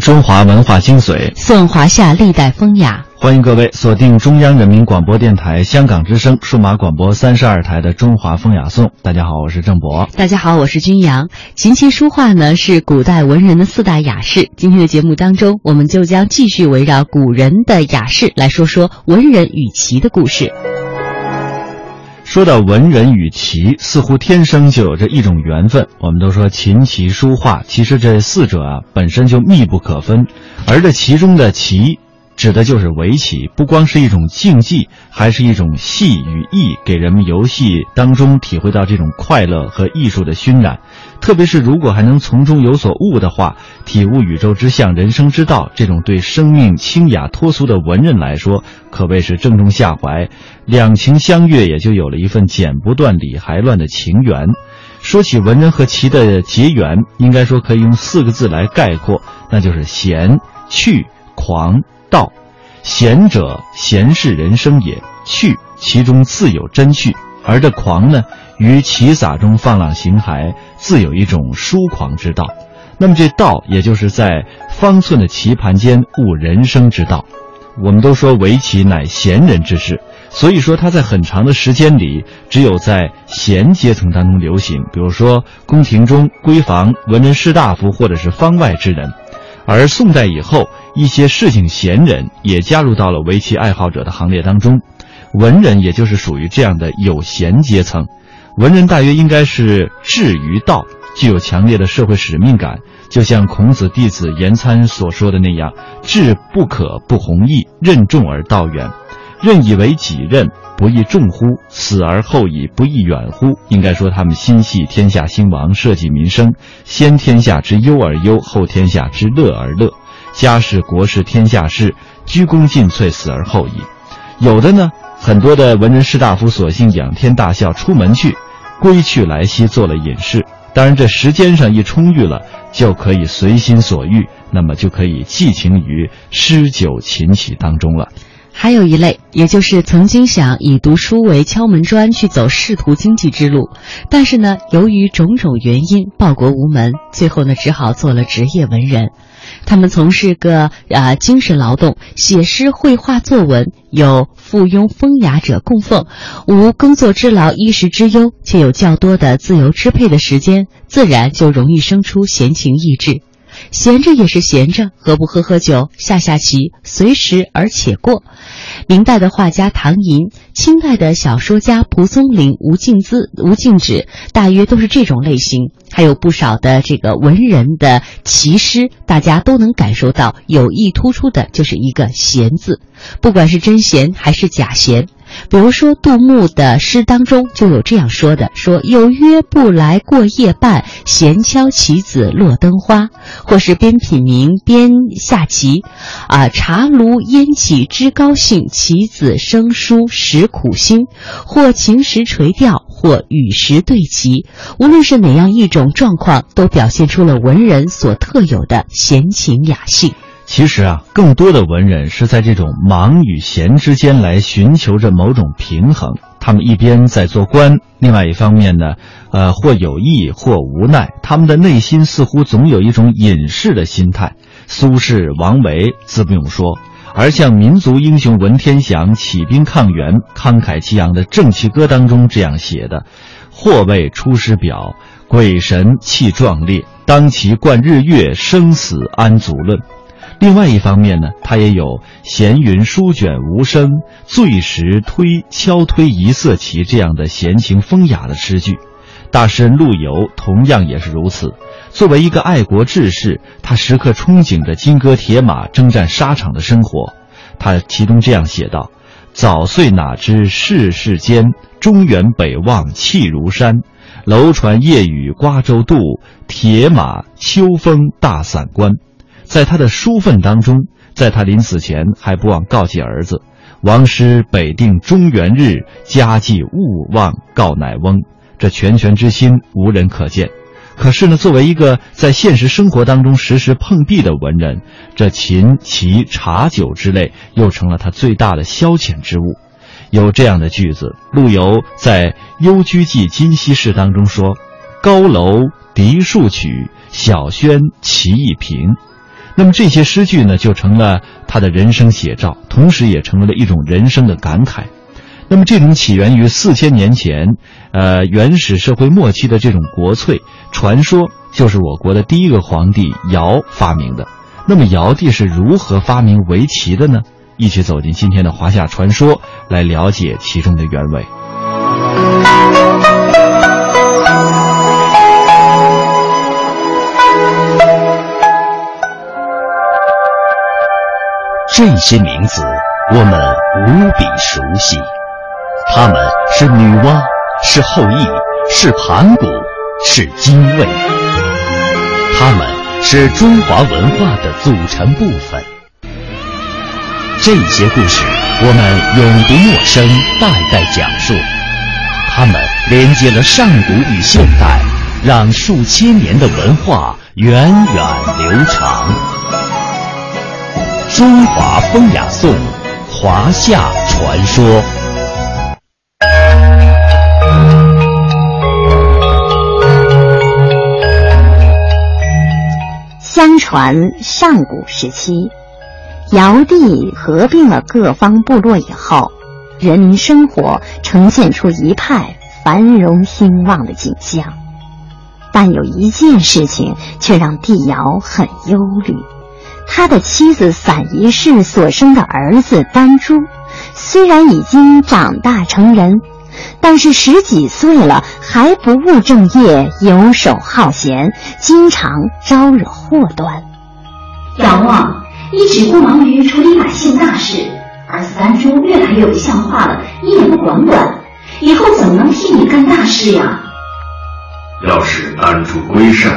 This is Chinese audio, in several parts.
中华文化精髓，颂华夏历代风雅。欢迎各位锁定中央人民广播电台香港之声数码广播三十二台的《中华风雅颂》。大家好，我是郑博。大家好，我是君阳。琴棋书画呢是古代文人的四大雅士。今天的节目当中，我们就将继续围绕古人的雅士来说说文人与棋的故事。说到文人与棋，似乎天生就有着一种缘分。我们都说琴棋书画，其实这四者啊本身就密不可分。而这其中的棋，指的就是围棋，不光是一种竞技，还是一种戏与艺，给人们游戏当中体会到这种快乐和艺术的熏染。特别是如果还能从中有所悟的话，体悟宇宙之象、人生之道，这种对生命清雅脱俗的文人来说，可谓是正中下怀。两情相悦，也就有了一份剪不断理还乱的情缘。说起文人和棋的结缘，应该说可以用四个字来概括，那就是闲、趣、狂、道。闲者，闲是人生也；趣，其中自有真趣。而这狂呢，于棋洒中放浪形骸，自有一种疏狂之道。那么这道，也就是在方寸的棋盘间悟人生之道。我们都说围棋乃闲人之事，所以说它在很长的时间里，只有在闲阶层当中流行。比如说宫廷中、闺房、文人士大夫或者是方外之人。而宋代以后，一些市井闲人也加入到了围棋爱好者的行列当中。文人也就是属于这样的有闲阶层，文人大约应该是志于道，具有强烈的社会使命感，就像孔子弟子颜参所说的那样：“志不可不弘毅，任重而道远。任以为己任，不亦重乎？死而后已，不亦远乎？”应该说，他们心系天下兴亡，社稷民生，先天下之忧而忧，后天下之乐而乐，家事国事天下事，鞠躬尽瘁，死而后已。有的呢。很多的文人士大夫索性仰天大笑，出门去，归去来兮，做了隐士。当然，这时间上一充裕了，就可以随心所欲，那么就可以寄情于诗酒琴棋当中了。还有一类，也就是曾经想以读书为敲门砖去走仕途经济之路，但是呢，由于种种原因报国无门，最后呢，只好做了职业文人。他们从事个啊精神劳动，写诗、绘画、作文，有附庸风雅者供奉，无工作之劳、衣食之忧，且有较多的自由支配的时间，自然就容易生出闲情逸致。闲着也是闲着，何不喝喝酒、下下棋，随时而且过？明代的画家唐寅，清代的小说家蒲松龄、吴敬梓、吴敬梓，大约都是这种类型。还有不少的这个文人的奇诗，大家都能感受到有意突出的就是一个“闲”字，不管是真闲还是假闲。比如说，杜牧的诗当中就有这样说的：“说有约不来过夜半，闲敲棋子落灯花。”或是边品茗边下棋，啊，茶炉烟起知高兴，棋子生疏识苦心。或晴时垂钓，或雨时对棋。无论是哪样一种状况，都表现出了文人所特有的闲情雅兴。其实啊，更多的文人是在这种忙与闲之间来寻求着某种平衡。他们一边在做官，另外一方面呢，呃，或有意或无奈，他们的内心似乎总有一种隐士的心态。苏轼、王维自不用说，而像民族英雄文天祥起兵抗元，慷慨激昂的《正气歌》当中这样写的：“或谓出师表，鬼神气壮烈，当其贯日月，生死安足论。”另外一方面呢，他也有“闲云书卷无声，醉时推敲推一色棋”这样的闲情风雅的诗句。大诗人陆游同样也是如此。作为一个爱国志士，他时刻憧憬着金戈铁马、征战沙场的生活。他其中这样写道：“早岁哪知世事艰，中原北望气如山。楼船夜雨瓜洲渡，铁马秋风大散关。”在他的书愤当中，在他临死前还不忘告诫儿子：“王师北定中原日，家祭勿忘告乃翁。”这拳拳之心无人可见。可是呢，作为一个在现实生活当中时时碰壁的文人，这琴棋茶酒之类又成了他最大的消遣之物。有这样的句子：陆游在《幽居记今昔事》当中说：“高楼笛数曲，小轩棋艺平。”那么这些诗句呢，就成了他的人生写照，同时也成为了一种人生的感慨。那么这种起源于四千年前，呃，原始社会末期的这种国粹传说，就是我国的第一个皇帝尧发明的。那么尧帝是如何发明围棋的呢？一起走进今天的华夏传说，来了解其中的原委。这些名字我们无比熟悉。他们是女娲，是后羿，是盘古，是精卫。他们是中华文化的组成部分。这些故事我们永不陌生，代代讲述。他们连接了上古与现代，让数千年的文化源远流长。中华风雅颂，华夏传说。相传上古时期，尧帝合并了各方部落以后，人民生活呈现出一派繁荣兴旺的景象。但有一件事情却让帝尧很忧虑：他的妻子散宜氏所生的儿子丹朱，虽然已经长大成人。但是十几岁了还不务正业，游手好闲，经常招惹祸端。仰望一直不忙于处理百姓大事，儿子丹朱越来越不像话了，你也不管管，以后怎么能替你干大事呀？要使丹朱归善，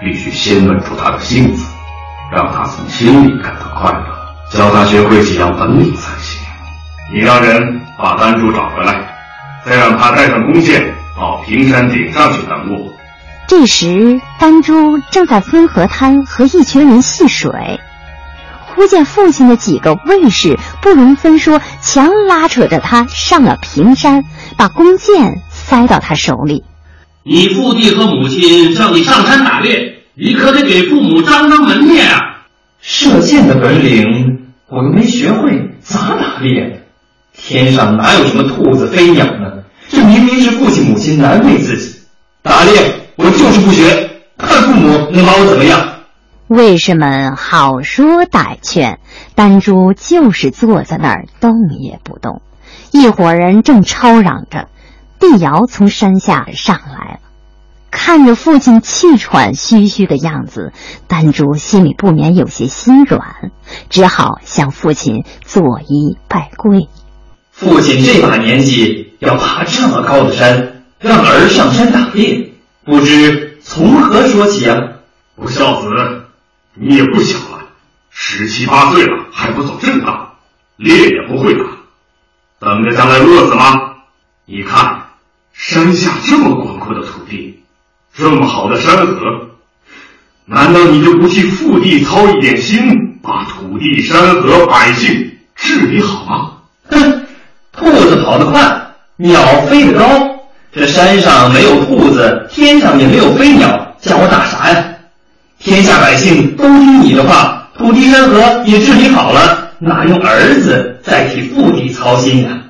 必须先稳住他的性子，让他从心里感到快乐，教他学会几样本领才行。你让人把丹珠找回来。再让他带上弓箭到平山顶上去等我。这时，丹珠正在分河滩和一群人戏水，忽见父亲的几个卫士不容分说，强拉扯着他上了平山，把弓箭塞到他手里。你父弟和母亲叫你上山打猎，你可得给父母张张门面啊！射箭的本领我又没学会，咋打猎？天上哪有什么兔子飞鸟呢？这明明是父亲母亲难为自己。打猎我就是不学，看父母能把我怎么样？卫士们好说歹劝，丹珠就是坐在那儿动也不动。一伙人正吵嚷着，帝尧从山下上来了，看着父亲气喘吁吁的样子，丹珠心里不免有些心软，只好向父亲作揖拜跪。父亲这把年纪要爬这么高的山，让儿上山打猎，不知从何说起啊？不孝子，你也不小了，十七八岁了还不走正道，猎也不会打，等着将来饿死吗？你看山下这么广阔的土地，这么好的山河，难道你就不替父帝操一点心，把土地、山河、百姓治理好吗？哼！兔子跑得快，鸟飞得高。这山上没有兔子，天上也没有飞鸟，叫我打啥呀？天下百姓都听你的话，土地山河也治理好了，哪用儿子再替父帝操心呀？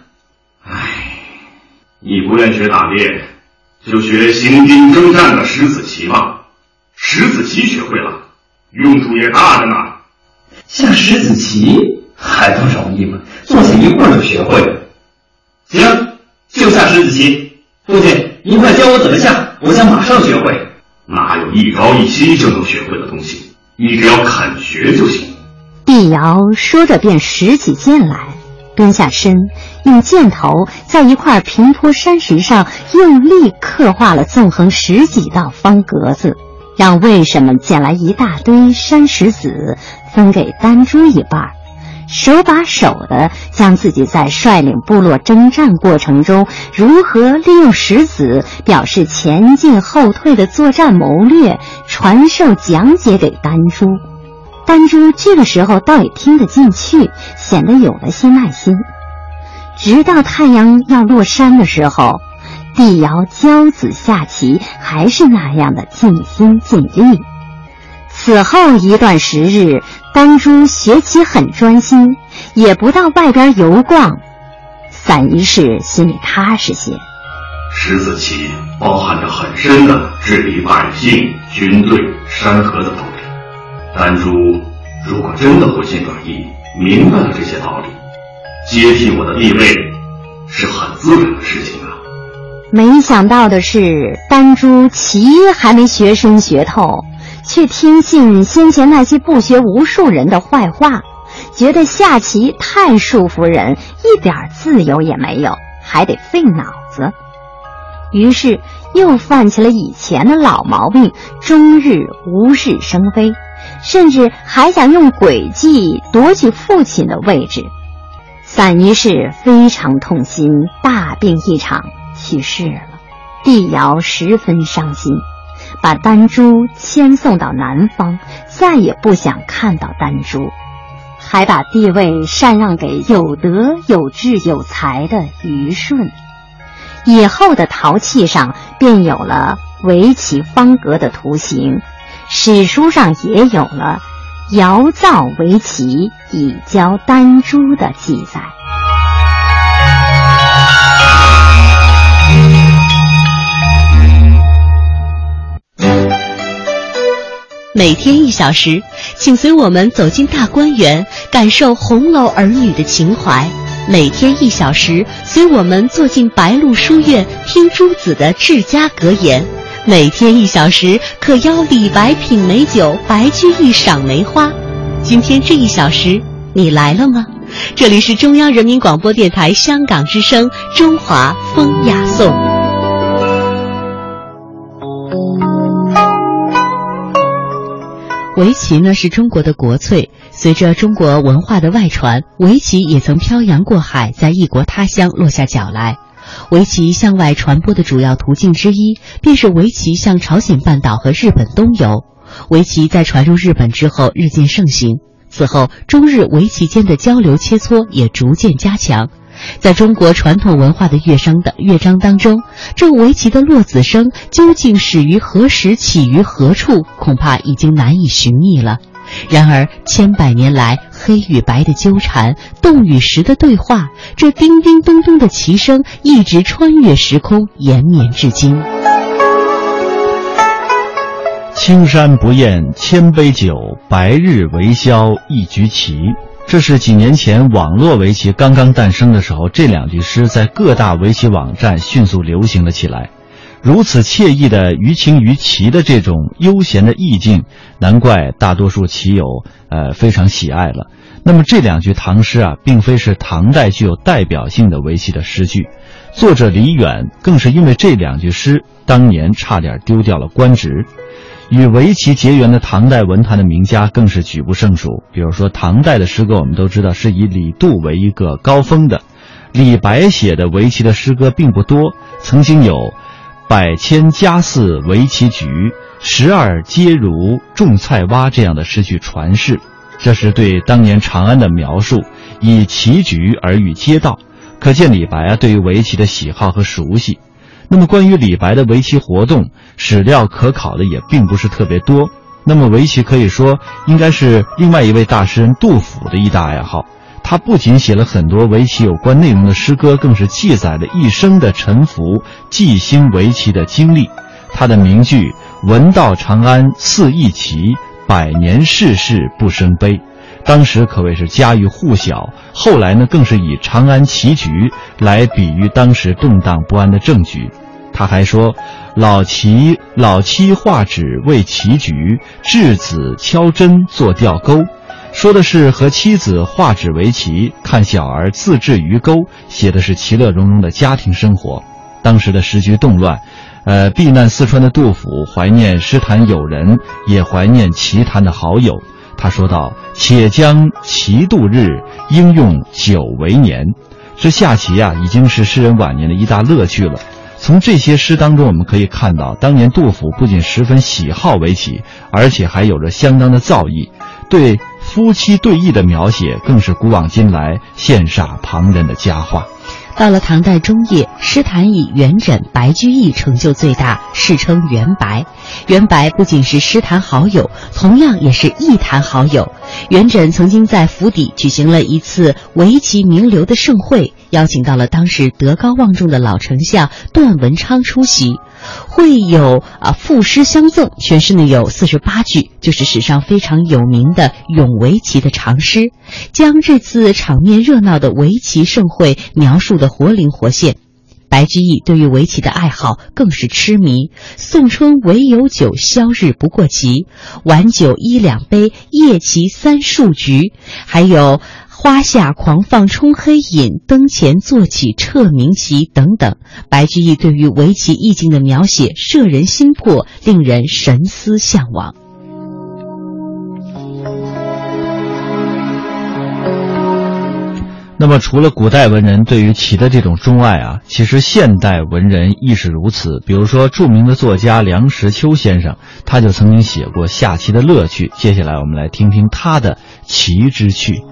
唉，你不愿学打猎，就学行军征战的石子棋吧。石子棋学会了，用处也大着呢。下石子棋还不容易吗？坐下一会儿就学会了。行，就下石子棋。父亲，您快教我怎么下，我想马上学会。哪有一朝一夕就能学会的东西？你只要肯学就行。帝尧说着，便拾起剑来，蹲下身，用箭头在一块平坡山石上用力刻画了纵横十几道方格子，让卫士们捡来一大堆山石子，分给丹珠一半。手把手的将自己在率领部落征战过程中如何利用石子表示前进后退的作战谋略传授讲解给丹珠。丹珠这个时候倒也听得进去，显得有了些耐心。直到太阳要落山的时候，帝尧教子下棋还是那样的尽心尽力。此后一段时日，丹珠学棋很专心，也不到外边游逛。散一世心里踏实些。十子棋包含着很深的治理百姓、军队、山河的道理。丹珠如果真的回心转意，明白了这些道理，接替我的地位是很自然的事情啊。没想到的是，丹珠棋还没学深学透，却听信先前那些不学无术人的坏话，觉得下棋太束缚人，一点自由也没有，还得费脑子。于是又犯起了以前的老毛病，终日无事生非，甚至还想用诡计夺取父亲的位置。散一世非常痛心，大病一场，去世了。帝尧十分伤心，把丹珠迁送到南方，再也不想看到丹珠，还把帝位禅让给有德、有智、有才的虞舜。以后的陶器上便有了围棋方格的图形，史书上也有了尧造围棋以教丹朱的记载。每天一小时，请随我们走进大观园，感受红楼儿女的情怀。每天一小时，随我们坐进白鹿书院，听朱子的治家格言。每天一小时，可邀李白品美酒，白居易赏梅花。今天这一小时，你来了吗？这里是中央人民广播电台香港之声《中华风雅颂》。围棋呢是中国的国粹，随着中国文化的外传，围棋也曾漂洋过海，在异国他乡落下脚来。围棋向外传播的主要途径之一，便是围棋向朝鲜半岛和日本东游。围棋在传入日本之后日渐盛行，此后中日围棋间的交流切磋也逐渐加强。在中国传统文化的乐章的乐章当中，这围棋的落子声究竟始于何时，起于何处，恐怕已经难以寻觅了。然而，千百年来黑与白的纠缠，动与实的对话，这叮叮咚咚的棋声一直穿越时空，延绵至今。青山不厌千杯酒，白日为宵一局棋。这是几年前网络围棋刚刚诞生的时候，这两句诗在各大围棋网站迅速流行了起来。如此惬意的于情于棋的这种悠闲的意境，难怪大多数棋友呃非常喜爱了。那么这两句唐诗啊，并非是唐代具有代表性的围棋的诗句，作者李远更是因为这两句诗，当年差点丢掉了官职。与围棋结缘的唐代文坛的名家更是举不胜数。比如说，唐代的诗歌，我们都知道是以李杜为一个高峰的。李白写的围棋的诗歌并不多，曾经有“百千家似围棋局，十二皆如种菜蛙”这样的诗句传世。这是对当年长安的描述，以棋局而喻街道，可见李白啊对于围棋的喜好和熟悉。那么，关于李白的围棋活动，史料可考的也并不是特别多。那么，围棋可以说应该是另外一位大诗人杜甫的一大爱好。他不仅写了很多围棋有关内容的诗歌，更是记载了一生的沉浮、寄心围棋的经历。他的名句“闻道长安似弈棋，百年世事不生悲”。当时可谓是家喻户晓，后来呢，更是以长安棋局来比喻当时动荡不安的政局。他还说：“老棋老妻画纸为棋局，稚子敲针做钓钩。”说的是和妻子画纸围棋，看小儿自制鱼钩，写的是其乐融融的家庭生活。当时的时局动乱，呃，避难四川的杜甫怀念诗坛友人，也怀念棋坛的好友。他说道：“且将棋度日，应用酒为年。”这下棋啊，已经是诗人晚年的一大乐趣了。从这些诗当中，我们可以看到，当年杜甫不仅十分喜好围棋，而且还有着相当的造诣。对夫妻对弈的描写，更是古往今来羡煞旁人的佳话。到了唐代中叶，诗坛以元稹、白居易成就最大，世称元白。元白不仅是诗坛好友，同样也是艺坛好友。元稹曾经在府邸举行了一次围棋名流的盛会，邀请到了当时德高望重的老丞相段文昌出席。会有啊赋诗相赠，全诗呢有四十八句，就是史上非常有名的咏围棋的长诗，将这次场面热闹的围棋盛会描述的活灵活现。白居易对于围棋的爱好更是痴迷，送春唯有酒，消日不过棋，晚酒一两杯，夜棋三数局，还有。花下狂放冲黑饮，灯前坐起彻明棋等等。白居易对于围棋意境的描写摄人心魄，令人神思向往。那么，除了古代文人对于棋的这种钟爱啊，其实现代文人亦是如此。比如说，著名的作家梁实秋先生，他就曾经写过下棋的乐趣。接下来，我们来听听他的棋之趣。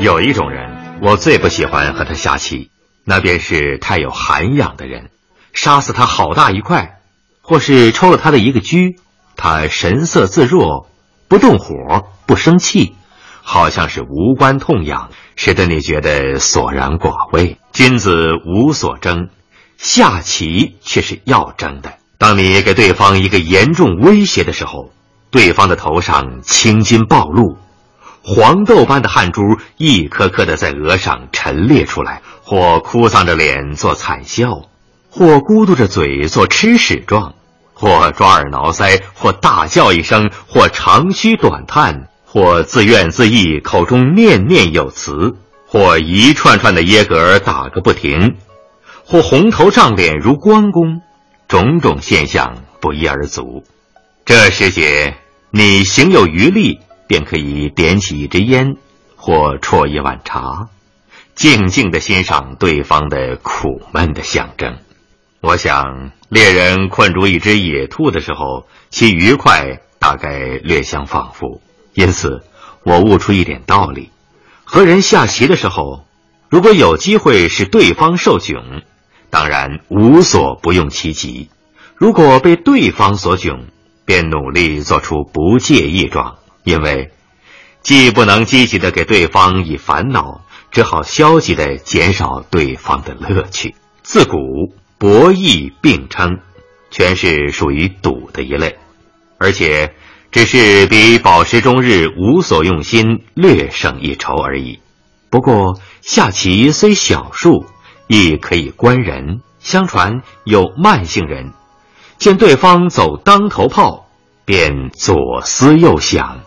有一种人，我最不喜欢和他下棋，那便是太有涵养的人。杀死他好大一块，或是抽了他的一个车，他神色自若，不动火，不生气，好像是无关痛痒，使得你觉得索然寡味。君子无所争，下棋却是要争的。当你给对方一个严重威胁的时候，对方的头上青筋暴露，黄豆般的汗珠一颗颗的在额上陈列出来，或哭丧着脸做惨笑，或咕嘟着嘴做吃屎状，或抓耳挠腮，或大叫一声，或长吁短叹，或自怨自艾，口中念念有词，或一串串的耶格打个不停，或红头胀脸如关公。种种现象不一而足，这时节你行有余力，便可以点起一支烟，或啜一碗茶，静静的欣赏对方的苦闷的象征。我想，猎人困住一只野兔的时候，其愉快大概略相仿佛。因此，我悟出一点道理：和人下棋的时候，如果有机会使对方受窘。当然无所不用其极，如果被对方所窘，便努力做出不介意状，因为既不能积极的给对方以烦恼，只好消极的减少对方的乐趣。自古博弈并称，全是属于赌的一类，而且只是比饱食终日无所用心略胜一筹而已。不过下棋虽小数。亦可以观人。相传有慢性人，见对方走当头炮，便左思右想，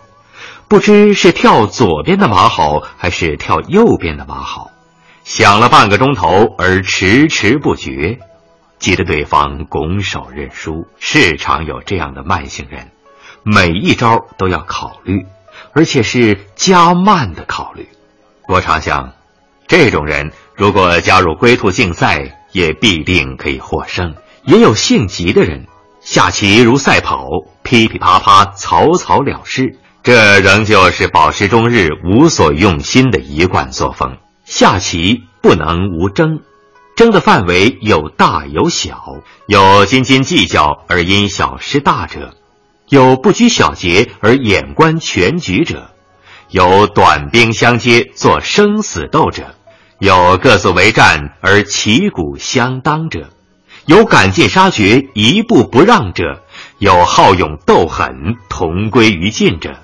不知是跳左边的马好，还是跳右边的马好，想了半个钟头而迟迟不决，急得对方拱手认输。是常有这样的慢性人，每一招都要考虑，而且是加慢的考虑。我常想，这种人。如果加入龟兔竞赛，也必定可以获胜。也有性急的人，下棋如赛跑，噼噼啪啪，草草了事。这仍旧是饱食终日、无所用心的一贯作风。下棋不能无争，争的范围有大有小，有斤斤计较而因小失大者，有不拘小节而眼观全局者，有短兵相接做生死斗者。有各自为战而旗鼓相当者，有赶尽杀绝一步不让者，有好勇斗狠同归于尽者，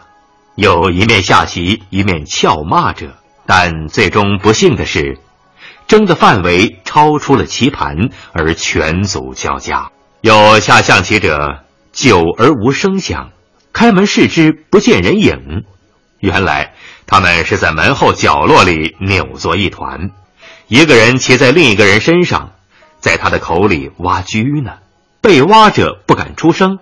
有一面下棋一面俏骂者。但最终不幸的是，争的范围超出了棋盘而拳足交加。有下象棋者久而无声响，开门视之不见人影，原来。他们是在门后角落里扭作一团，一个人骑在另一个人身上，在他的口里挖车呢。被挖者不敢出声，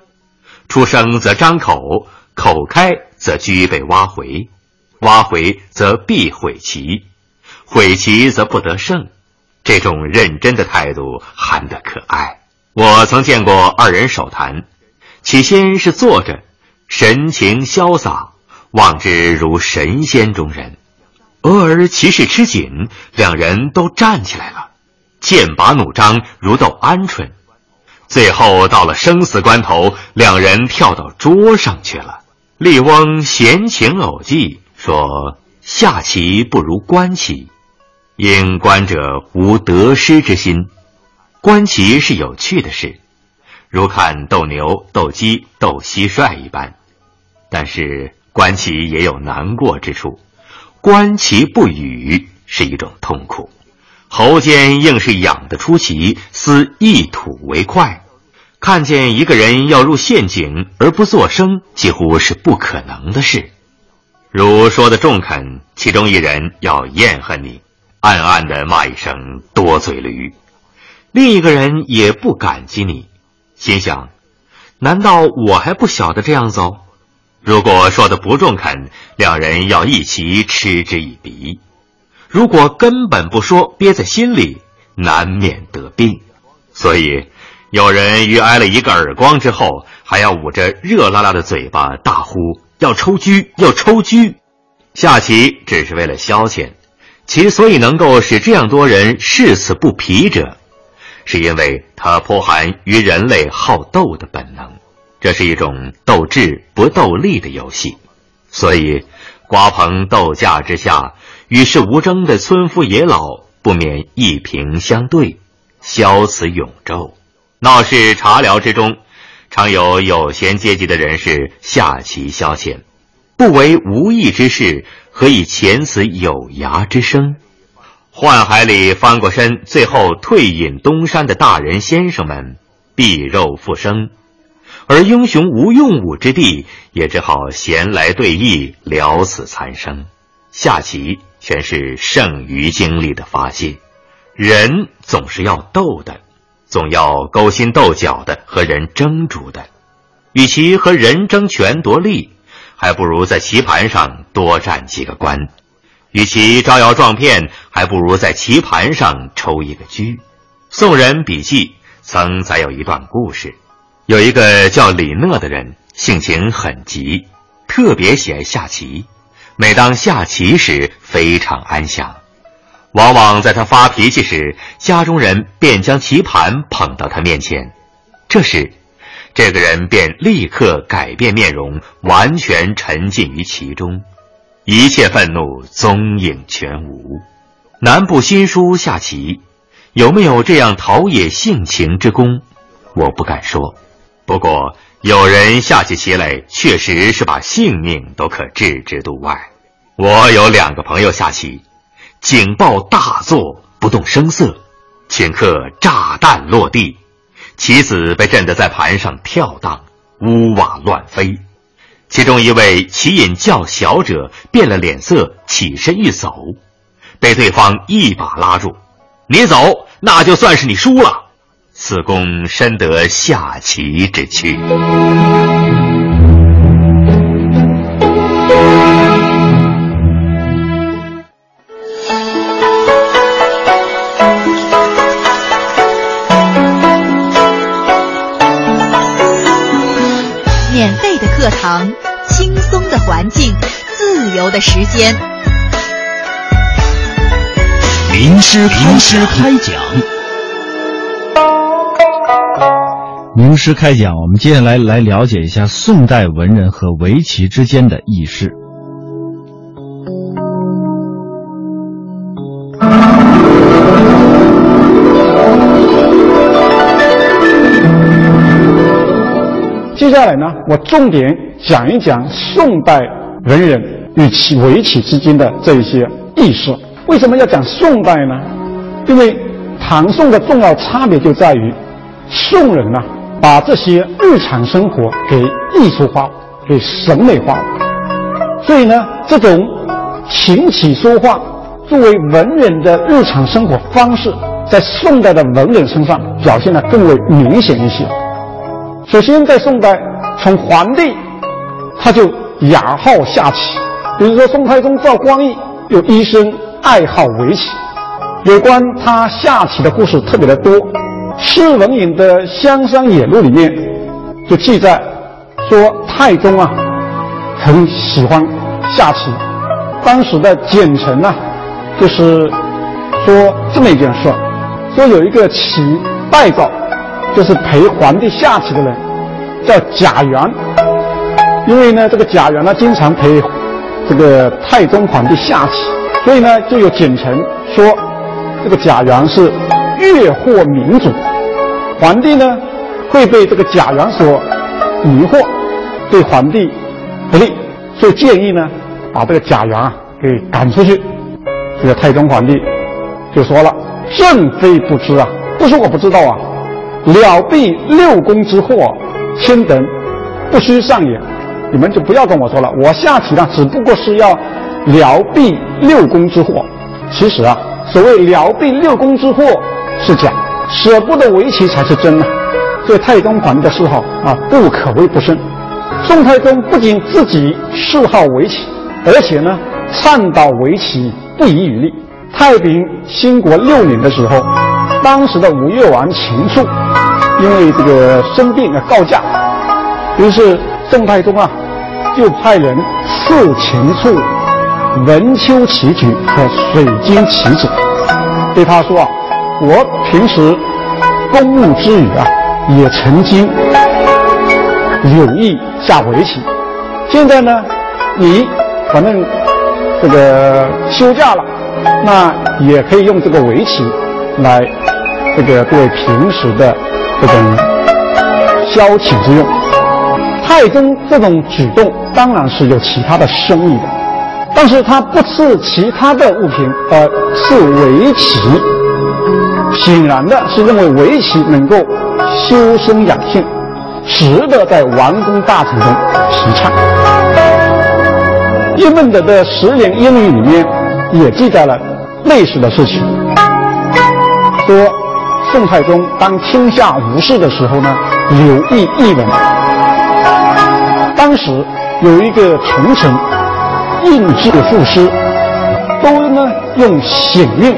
出声则张口，口开则车被挖回，挖回则必毁棋，毁棋则不得胜。这种认真的态度憨得可爱。我曾见过二人手谈，起先是坐着，神情潇洒。望之如神仙中人。俄而棋势吃紧，两人都站起来了，剑拔弩张，如斗鹌鹑。最后到了生死关头，两人跳到桌上去了。笠翁闲情偶记说：“下棋不如观棋，因观者无得失之心。观棋是有趣的事，如看斗牛、斗鸡、斗蟋蟀一般。但是观棋也有难过之处。”观其不语是一种痛苦，喉间硬是痒得出奇，思一吐为快。看见一个人要入陷阱而不作声，几乎是不可能的事。如说的中肯，其中一人要厌恨你，暗暗的骂一声多嘴驴；另一个人也不感激你，心想：难道我还不晓得这样走？如果说的不中肯，两人要一起嗤之以鼻；如果根本不说，憋在心里，难免得病。所以，有人于挨了一个耳光之后，还要捂着热辣辣的嘴巴大呼要抽车，要抽车。下棋只是为了消遣，其所以能够使这样多人视死不疲者，是因为它颇含于人类好斗的本能。这是一种斗智不斗力的游戏，所以瓜棚斗架之下，与世无争的村夫野老不免一平相对，消此永昼。闹市茶寮之中，常有有闲阶级的人士下棋消遣，不为无益之事，何以遣此有涯之生？宦海里翻过身，最后退隐东山的大人先生们，避肉复生。而英雄无用武之地，也只好闲来对弈，了此残生。下棋全是剩余精力的发泄。人总是要斗的，总要勾心斗角的和人争逐的。与其和人争权夺利，还不如在棋盘上多占几个官；与其招摇撞骗，还不如在棋盘上抽一个车。宋人笔记曾载有一段故事。有一个叫李讷的人，性情很急，特别喜爱下棋。每当下棋时，非常安详。往往在他发脾气时，家中人便将棋盘捧到他面前。这时，这个人便立刻改变面容，完全沉浸于其中，一切愤怒踪影全无。南部新书下棋，有没有这样陶冶性情之功？我不敢说。不过，有人下起棋来，确实是把性命都可置之度外。我有两个朋友下棋，警报大作，不动声色，顷刻炸弹落地，棋子被震得在盘上跳荡，屋瓦乱飞。其中一位棋瘾较小者变了脸色，起身欲走，被对方一把拉住：“你走，那就算是你输了。”此公深得下棋之趣。免费的课堂，轻松的环境，自由的时间。名师名师开讲。名师开讲，我们接下来来了解一下宋代文人和围棋之间的轶事。接下来呢，我重点讲一讲宋代文人与其围棋之间的这一些轶事。为什么要讲宋代呢？因为唐宋的重要差别就在于宋人呢。把这些日常生活给艺术化、给审美化，所以呢，这种琴棋书画作为文人的日常生活方式，在宋代的文人身上表现的更为明显一些。首先，在宋代，从皇帝他就雅好下棋，比如说宋太宗赵光义有一生爱好围棋，有关他下棋的故事特别的多。释文隐的《香山野录》里面就记载说，太宗啊很喜欢下棋。当时的简臣呢，就是说这么一件事说有一个棋代造，就是陪皇帝下棋的人，叫贾元。因为呢，这个贾元呢经常陪这个太宗皇帝下棋，所以呢就有简臣说这个贾元是越货民主，皇帝呢会被这个贾元所迷惑，对皇帝不利，所以建议呢把这个贾元啊给赶出去。这个太宗皇帝就说了：“朕非不知啊，不是我不知道啊，了避六宫之祸，卿等不须上也。”你们就不要跟我说了，我下棋呢，只不过是要疗避六宫之祸。其实啊，所谓疗避六宫之祸是假，舍不得围棋才是真啊。所以太宗皇帝的嗜好啊，不可谓不深。宋太宗不仅自己嗜好围棋，而且呢，倡导围棋不遗余力。太平兴国六年的时候，当时的吴越王秦肃因为这个生病而告假，于是宋太宗啊。就派人赐秦处文丘棋局和水晶棋子，对他说啊，我平时公务之余啊，也曾经有意下围棋。现在呢，你反正这个休假了，那也可以用这个围棋来这个作为平时的这种消遣之用。太宗这种举动当然是有其他的深意的，但是他不赐其他的物品，而赐围棋，显然的是认为围棋能够修身养性，值得在王公大臣中提倡。叶问的的十年英语里面也记载了类似的事情，说宋太宗当天下无事的时候呢，留意译文。当时有一个重臣印制赋诗，都呢用险韵，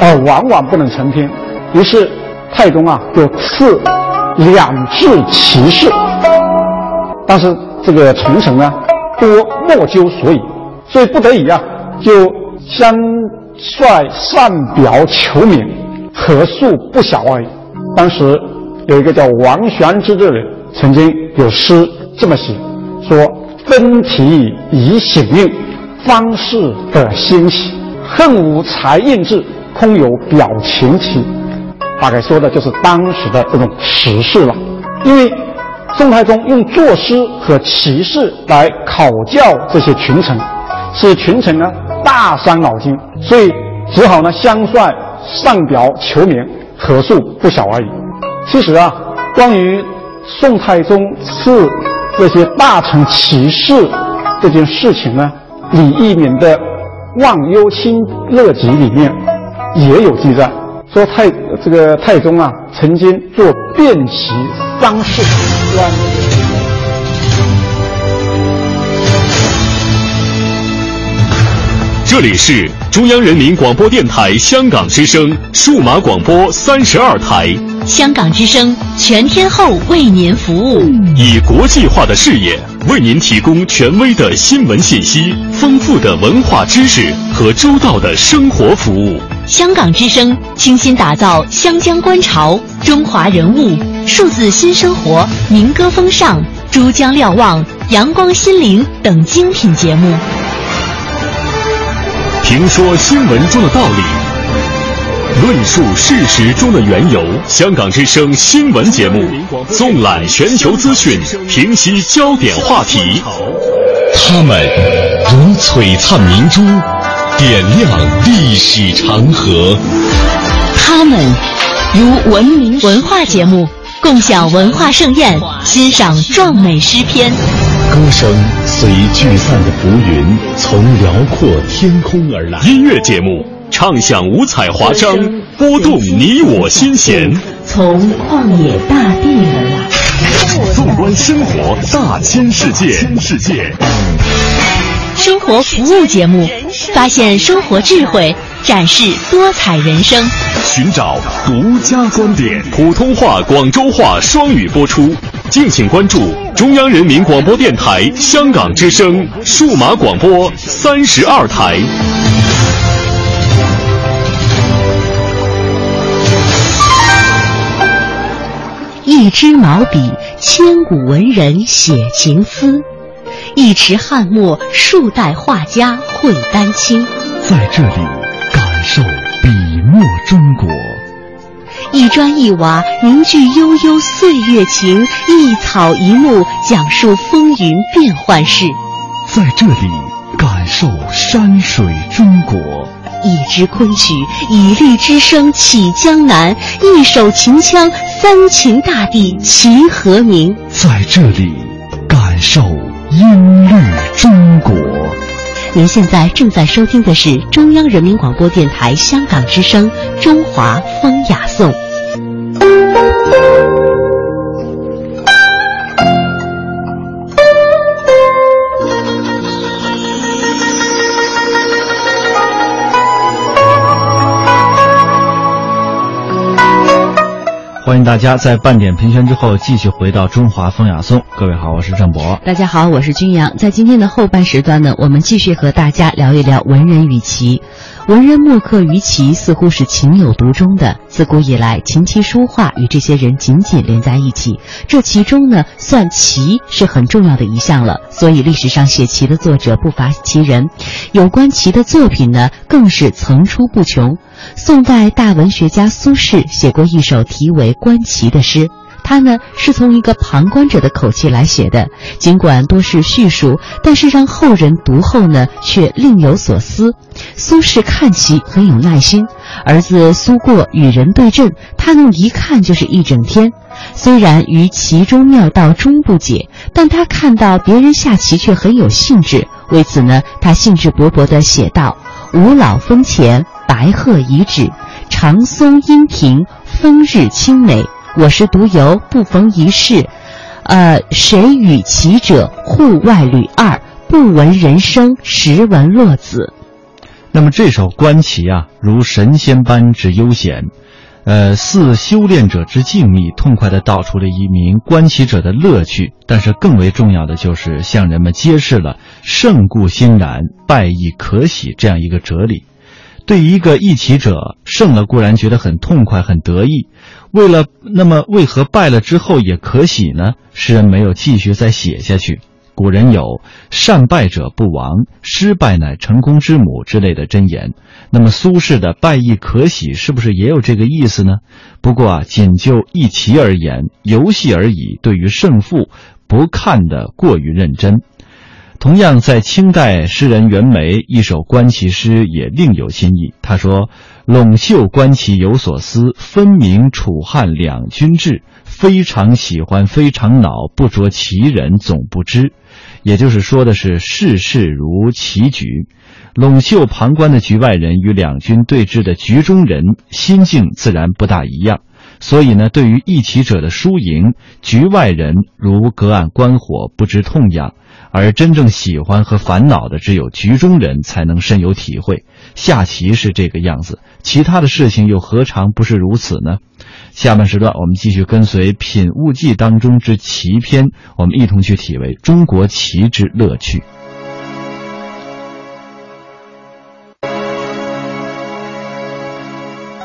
而往往不能成篇。于是太宗啊就赐两制骑士，但是这个重臣呢多莫究所以，所以不得已啊就相率上表求名，何数不小而已。当时有一个叫王玄之的人，曾经有诗这么写。说分题以险运，方士得欣喜，恨无才印制，空有表情题。大概说的就是当时的这种时事了。因为宋太宗用作诗和骑士来考教这些群臣，使群臣呢大伤脑筋，所以只好呢相率上表求名，何数不小而已。其实啊，关于宋太宗赐。这些大臣骑事这件事情呢，李义民的《忘忧清乐集》里面也有记载，说太这个太宗啊，曾经做便旗丧事。这里是中央人民广播电台香港之声数码广播三十二台。香港之声全天候为您服务，以国际化的视野为您提供权威的新闻信息、丰富的文化知识和周到的生活服务。香港之声倾心打造湘江观潮、中华人物、数字新生活、民歌风尚、珠江瞭望、阳光心灵等精品节目，评说新闻中的道理。论述事实中的缘由，香港之声新闻节目纵览全球资讯，平息焦点话题。他们如璀璨明珠，点亮历史长河；他们如文明文化节目，共享文化盛宴，欣赏壮美诗篇。歌声随聚散的浮云，从辽阔天空而来。音乐节目。唱响五彩华章，拨动你我心弦。从旷野大地而来，纵观生活大千世界。世界。生活服务节目，发现生活智慧，展示多彩人生，寻找独家观点。普通话、广州话双语播出，敬请关注中央人民广播电台香港之声数码广播三十二台。一支毛笔，千古文人写情思；一池汉墨，数代画家绘丹青。在这里，感受笔墨中国。一砖一瓦凝聚悠悠岁月情，一草一木讲述风云变幻事。在这里，感受山水中国。一支昆曲，以律之声起江南；一首秦腔，三秦大地齐和鸣。在这里，感受音律中国。您现在正在收听的是中央人民广播电台香港之声《中华风雅颂》。欢迎大家在半点评选之后继续回到《中华风雅颂》。各位好，我是郑博。大家好，我是君阳。在今天的后半时段呢，我们继续和大家聊一聊文人与棋。文人墨客于棋，似乎是情有独钟的。自古以来，琴棋书画与这些人紧紧连在一起。这其中呢，算棋是很重要的一项了。所以，历史上写棋的作者不乏其人，有关棋的作品呢，更是层出不穷。宋代大文学家苏轼写过一首题为《观棋》的诗。他呢是从一个旁观者的口气来写的，尽管多是叙述，但是让后人读后呢却另有所思。苏轼看棋很有耐心，儿子苏过与人对阵，他能一看就是一整天。虽然于其中妙道终不解，但他看到别人下棋却很有兴致。为此呢，他兴致勃勃地写道：“五老峰前，白鹤遗址，长松阴亭，风日清美。”我是独游，不逢一事。呃，谁与棋者？户外旅二，不闻人声，实闻落子。那么这首观棋啊，如神仙般之悠闲，呃，似修炼者之静谧，痛快地道出了一名观棋者的乐趣。但是更为重要的就是向人们揭示了“胜固欣然，败亦可喜”这样一个哲理。对于一个弈棋者，胜了固然觉得很痛快、很得意，为了那么为何败了之后也可喜呢？诗人没有继续再写下去。古人有“善败者不亡，失败乃成功之母”之类的箴言。那么苏轼的“败亦可喜”是不是也有这个意思呢？不过啊，仅就弈棋而言，游戏而已，对于胜负不看得过于认真。同样，在清代诗人袁枚一首观棋诗也另有新意。他说：“陇袖观棋有所思，分明楚汉两军志。非常喜欢，非常恼，不着其人总不知。”也就是说的是世事如棋局，陇袖旁观的局外人与两军对峙的局中人心境自然不大一样。所以呢，对于弈棋者的输赢，局外人如隔岸观火，不知痛痒。而真正喜欢和烦恼的，只有局中人才能深有体会。下棋是这个样子，其他的事情又何尝不是如此呢？下半时段，我们继续跟随《品物记》当中之棋篇，我们一同去体味中国棋之乐趣。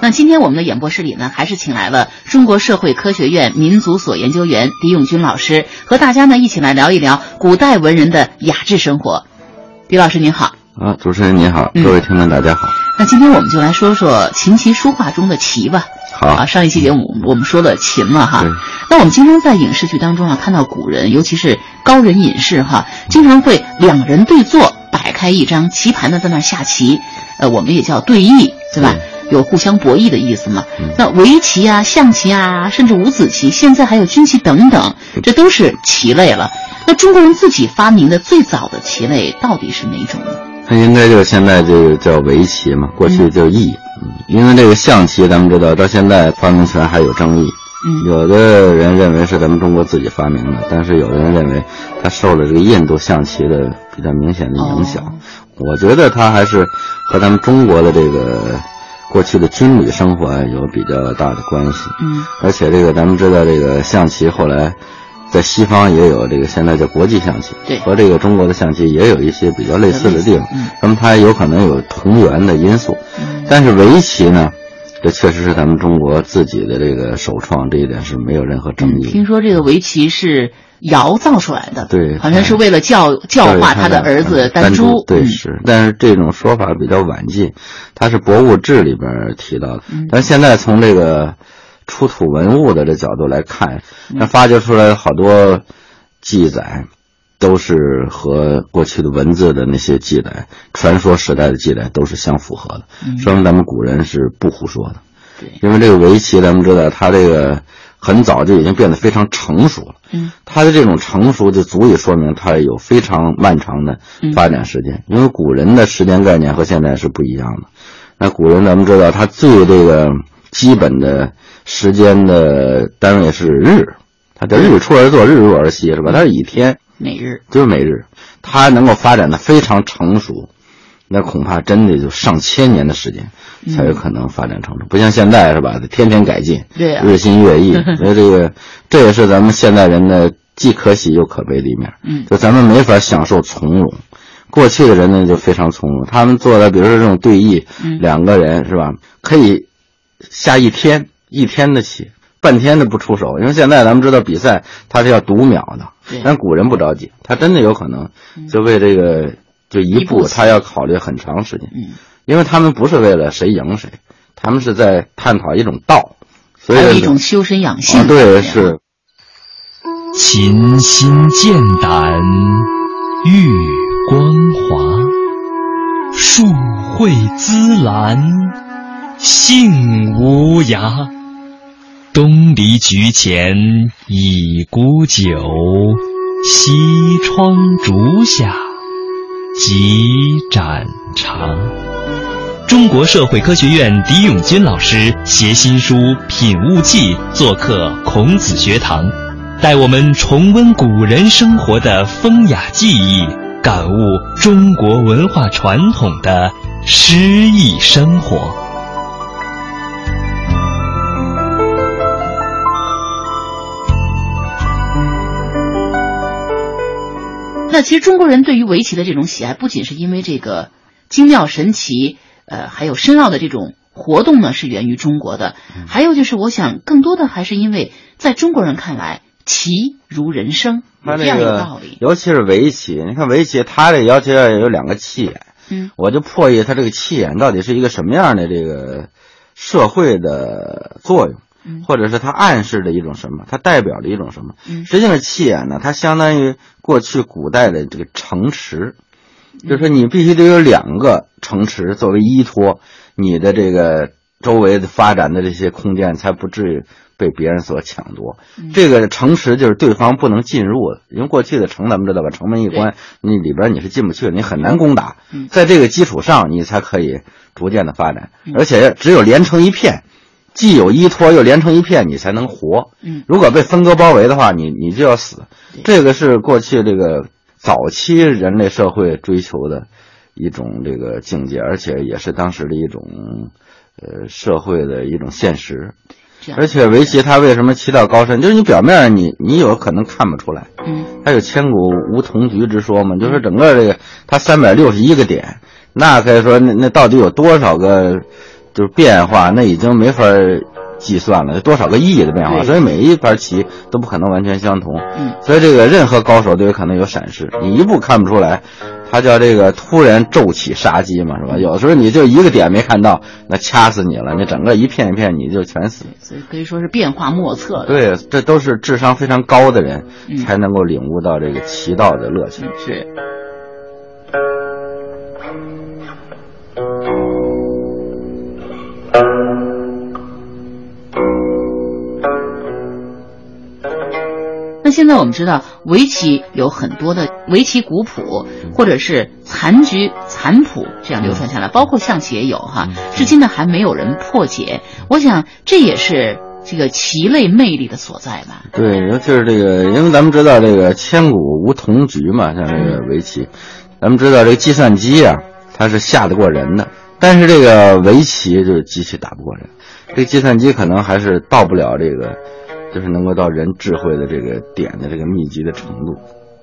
那今天我们的演播室里呢，还是请来了中国社会科学院民族所研究员狄永军老师，和大家呢一起来聊一聊古代文人的雅致生活。狄老师您好，啊，主持人您好，各位听众大家好。那今天我们就来说说琴棋书画中的棋吧。好啊，上一期节目我们说了琴了哈。那我们经常在影视剧当中啊看到古人，尤其是高人隐士哈，经常会两人对坐，摆开一张棋盘呢在那下棋，呃，我们也叫对弈，对吧？有互相博弈的意思嘛？那围棋啊、象棋啊，甚至五子棋，现在还有军棋等等，这都是棋类了。那中国人自己发明的最早的棋类到底是哪种呢？它应该就是现在这个叫围棋嘛，过去叫弈。嗯，因为这个象棋，咱们知道到现在发明权还有争议。嗯，有的人认为是咱们中国自己发明的，但是有的人认为它受了这个印度象棋的比较明显的影响。我觉得它还是和咱们中国的这个。过去的军旅生活有比较大的关系，嗯，而且这个咱们知道，这个象棋后来在西方也有这个现在叫国际象棋，对，和这个中国的象棋也有一些比较类似的地方，那么它有可能有同源的因素，嗯。但是围棋呢，这确实是咱们中国自己的这个首创，这一点是没有任何争议。听说这个围棋是尧造出来的，对，好像是为了教教化他的儿子丹珠，对是，但是这种说法比较晚近，它是《博物志》里边提到的，但现在从这个。出土文物的这角度来看，那发掘出来好多记载，都是和过去的文字的那些记载、传说时代的记载都是相符合的，说明咱们古人是不胡说的。对，因为这个围棋，咱们知道它这个很早就已经变得非常成熟了。嗯，他的这种成熟就足以说明他有非常漫长的发展时间。因为古人的时间概念和现在是不一样的。那古人咱们知道，他最这个基本的。时间的单位是日，他叫日出而作，日入而息，是吧？他是以天，每日就是每日，他能够发展的非常成熟，那恐怕真的就上千年的时间才有可能发展成熟，不像现在是吧？天天改进，对，日新月异，所以这个这也是咱们现代人的既可喜又可悲的一面。嗯，就咱们没法享受从容，过去的人呢就非常从容，他们做的比如说这种对弈，嗯两个人是吧？可以下一天。一天的棋，半天的不出手，因为现在咱们知道比赛它是要读秒的，但古人不着急，他真的有可能就为这个就一步，他要考虑很长时间，因为他们不是为了谁赢谁，他们是在探讨一种道，所以还有一种修身养性。对，是琴心剑胆玉光华，树蕙滋兰性无涯。东篱菊前倚孤酒，西窗烛下几盏茶。中国社会科学院狄永军老师携新书《品物记》做客孔子学堂，带我们重温古人生活的风雅记忆，感悟中国文化传统的诗意生活。那其实中国人对于围棋的这种喜爱，不仅是因为这个精妙神奇，呃，还有深奥的这种活动呢，是源于中国的。还有就是，我想更多的还是因为在中国人看来，棋如人生，有这样一个道理。尤其是围棋，你看围棋，它这要求要有两个气眼，嗯，我就破译它这个气眼到底是一个什么样的这个社会的作用。或者是它暗示的一种什么？它代表着一种什么？实际上，气眼呢，它相当于过去古代的这个城池，就是说你必须得有两个城池作为依托，你的这个周围的发展的这些空间才不至于被别人所抢夺。这个城池就是对方不能进入的，因为过去的城咱们知道吧，城门一关，你里边你是进不去的，你很难攻打。在这个基础上，你才可以逐渐的发展，而且只有连成一片。既有依托又连成一片，你才能活。嗯，如果被分割包围的话，你你就要死。这个是过去这个早期人类社会追求的一种这个境界，而且也是当时的一种呃社会的一种现实。而且围棋它为什么棋道高深？就是你表面你你有可能看不出来。嗯，它有千古无同局之说嘛，就是整个这个它三百六十一个点，那可以说那那到底有多少个？就是变化，那已经没法计算了，多少个亿的变化，所以每一盘棋都不可能完全相同。嗯，所以这个任何高手都有可能有闪失，你一步看不出来，他叫这个突然骤起杀机嘛，是吧？有时候你就一个点没看到，那掐死你了，你整个一片一片你就全死。所以可以说是变化莫测。对，这都是智商非常高的人才能够领悟到这个棋道的乐趣。是。现在我们知道，围棋有很多的围棋古谱，或者是残局残谱这样流传下来，包括象棋也有哈，至今呢还没有人破解。我想这也是这个棋类魅力的所在吧。对，尤其是这个，因为咱们知道这个千古无同局嘛，像这个围棋，咱们知道这个计算机啊，它是下得过人的。但是这个围棋就是机器打不过人，这个计算机可能还是到不了这个就是能够到人智慧的这个点的这个密集的程度。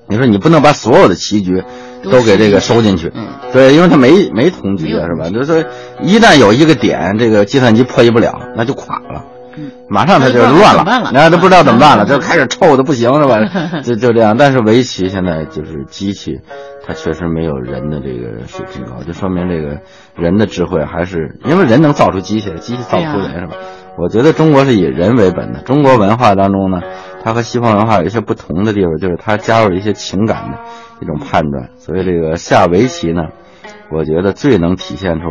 你说你不能把所有的棋局都给这个收进去，对，因为它没没同局啊，是吧？就是说，一旦有一个点，这个计算机破译不了，那就垮了，马上它就乱了，然后都不知道怎么办了，就开始臭的不行，是吧？就就这样。但是围棋现在就是机器，它确实没有人的这个水平高，就说明这个人的智慧还是因为人能造出机器，机器造不出人，是吧？我觉得中国是以人为本的，中国文化当中呢。它和西方文化有一些不同的地方，就是它加入了一些情感的一种判断。所以这个下围棋呢，我觉得最能体现出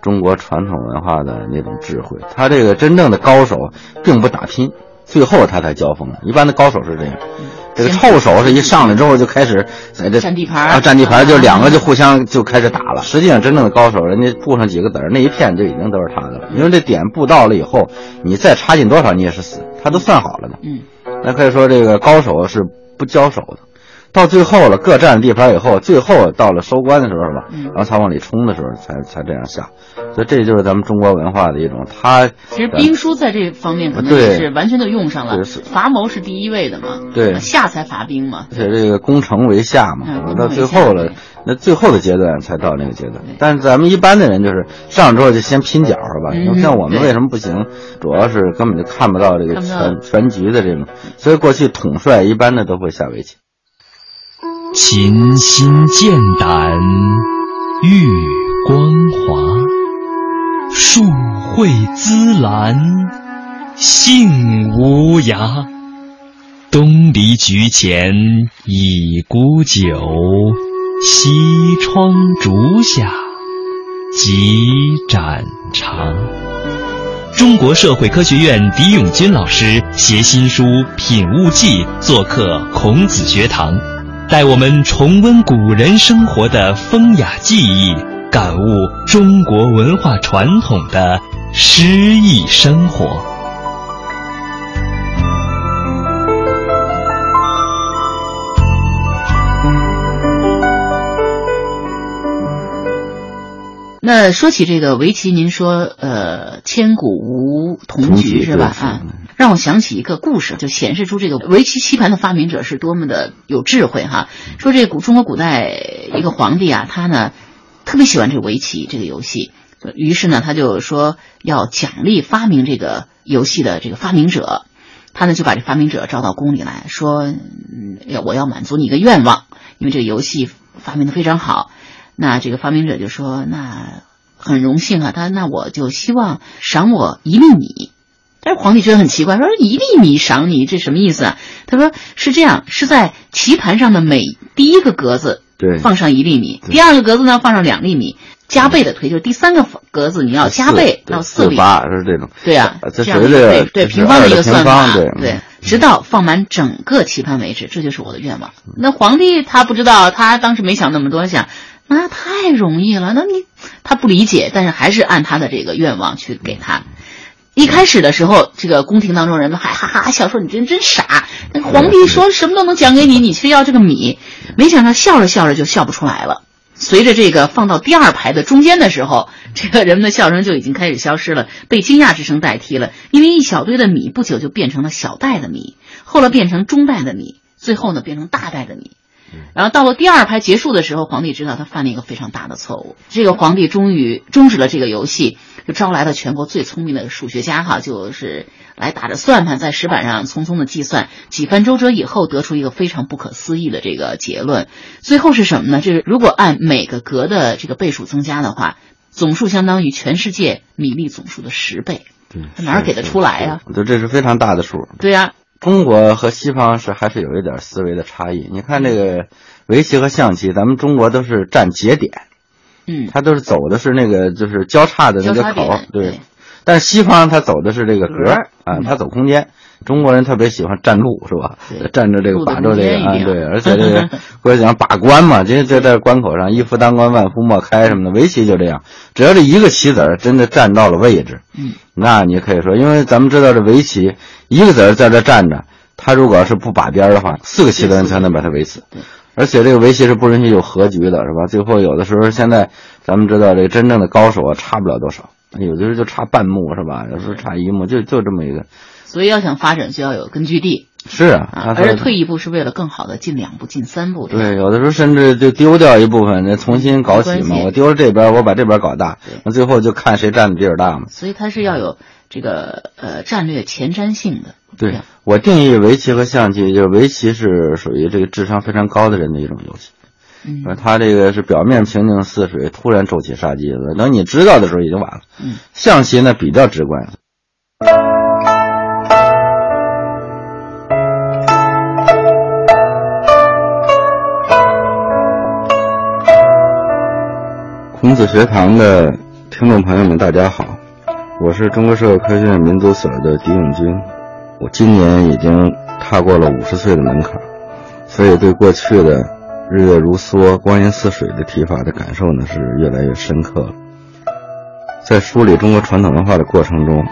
中国传统文化的那种智慧。他这个真正的高手并不打拼，最后他才交锋的。一般的高手是这样，这个臭手是一上来之后就开始在这占地盘啊，占地盘就两个就互相就开始打了。实际上真正的高手，人家布上几个子儿，那一片就已经都是他的了。因为这点布到了以后，你再插进多少你也是死，他都算好了的。嗯。那可以说，这个高手是不交手的，到最后了，各占地盘以后，最后到了收官的时候吧，然后才往里冲的时候，才才这样下。所以这就是咱们中国文化的一种。他其实兵书在这方面可能也是完全都用上了，伐谋是第一位的嘛，对，下才伐兵嘛。而且这个攻城为下嘛，到最后了，那最后的阶段才到那个阶段。但是咱们一般的人就是上之后就先拼角是吧？像我们为什么不行？主要是根本就看不到这个全全局的这种，所以过去统帅一般的都会下围棋。琴心剑胆玉光华。树蕙滋兰，性无涯。东篱菊前一沽酒，西窗烛下几盏茶。中国社会科学院狄永军老师携新书《品物记》做客孔子学堂，带我们重温古人生活的风雅记忆。感悟中国文化传统的诗意生活。那说起这个围棋，您说呃，千古无同局是吧？啊，让我想起一个故事，就显示出这个围棋棋盘的发明者是多么的有智慧哈。说这古中国古代一个皇帝啊，他呢。特别喜欢这个围棋这个游戏，于是呢，他就说要奖励发明这个游戏的这个发明者。他呢就把这发明者招到宫里来说：“嗯，要我要满足你一个愿望，因为这个游戏发明的非常好。”那这个发明者就说：“那很荣幸啊，他那我就希望赏我一粒米。”但是皇帝觉得很奇怪，说：“一粒米赏你，这什么意思啊？”他说：“是这样，是在棋盘上的每第一个格子。”对，放上一粒米，第二个格子呢放上两粒米，加倍的推，就是第三个格子你要加倍到四粒，是这种。对啊，这样一个对平方的一个算法，对，直到放满整个棋盘为止，这就是我的愿望。那皇帝他不知道，他当时没想那么多，想那太容易了，那你他不理解，但是还是按他的这个愿望去给他。一开始的时候，这个宫廷当中人们还哈哈笑说：“你这人真傻！那皇帝说什么都能讲给你，你却要这个米。”没想到笑着笑着就笑不出来了。随着这个放到第二排的中间的时候，这个人们的笑声就已经开始消失了，被惊讶之声代替了。因为一小堆的米不久就变成了小袋的米，后来变成中袋的米，最后呢变成大袋的米。然后到了第二排结束的时候，皇帝知道他犯了一个非常大的错误。这个皇帝终于终止了这个游戏，就招来了全国最聪明的数学家哈，就是来打着算盘在石板上匆匆的计算，几番周折以后得出一个非常不可思议的这个结论。最后是什么呢？就是如果按每个格的这个倍数增加的话，总数相当于全世界米粒总数的十倍。他，哪儿给得出来呀？这这是非常大的数。对呀。中国和西方是还是有一点思维的差异。你看这个围棋和象棋，咱们中国都是占节点，嗯，它都是走的是那个就是交叉的那个口，对。但是西方它走的是这个格啊，它走空间。中国人特别喜欢站路，是吧？站着这个把住这个啊，对。而且这个或者讲把关嘛，就就在关口上，一夫当关，万夫莫开什么的。围棋就这样，只要这一个棋子儿真的站到了位置，嗯，那你可以说，因为咱们知道这围棋一个子儿在这站着，他如果是不把边的话，四个棋子人才能把他围死。而且这个围棋是不允许有和局的，是吧？最后有的时候，现在咱们知道这个真正的高手啊，差不了多少，有的时候就差半目，是吧？有时候差一目，就就这么一个。所以要想发展，就要有根据地。是啊，啊，而且退一步是为了更好的进两步、进三步。对，有的时候甚至就丢掉一部分，那重新搞起嘛。我丢了这边，我把这边搞大，那最后就看谁占的地儿大嘛。所以它是要有这个呃战略前瞻性的。对我定义围棋和象棋，就是围棋是属于这个智商非常高的人的一种游戏。嗯，他这个是表面平静似水，突然骤起杀机了。等你知道的时候已经晚了。嗯，象棋呢比较直观。孔子学堂的听众朋友们，大家好，我是中国社会科学院民族所的狄永军。我今年已经踏过了五十岁的门槛，所以对过去的“日月如梭，光阴似水”的提法的感受呢是越来越深刻了。在梳理中国传统文化的过程中，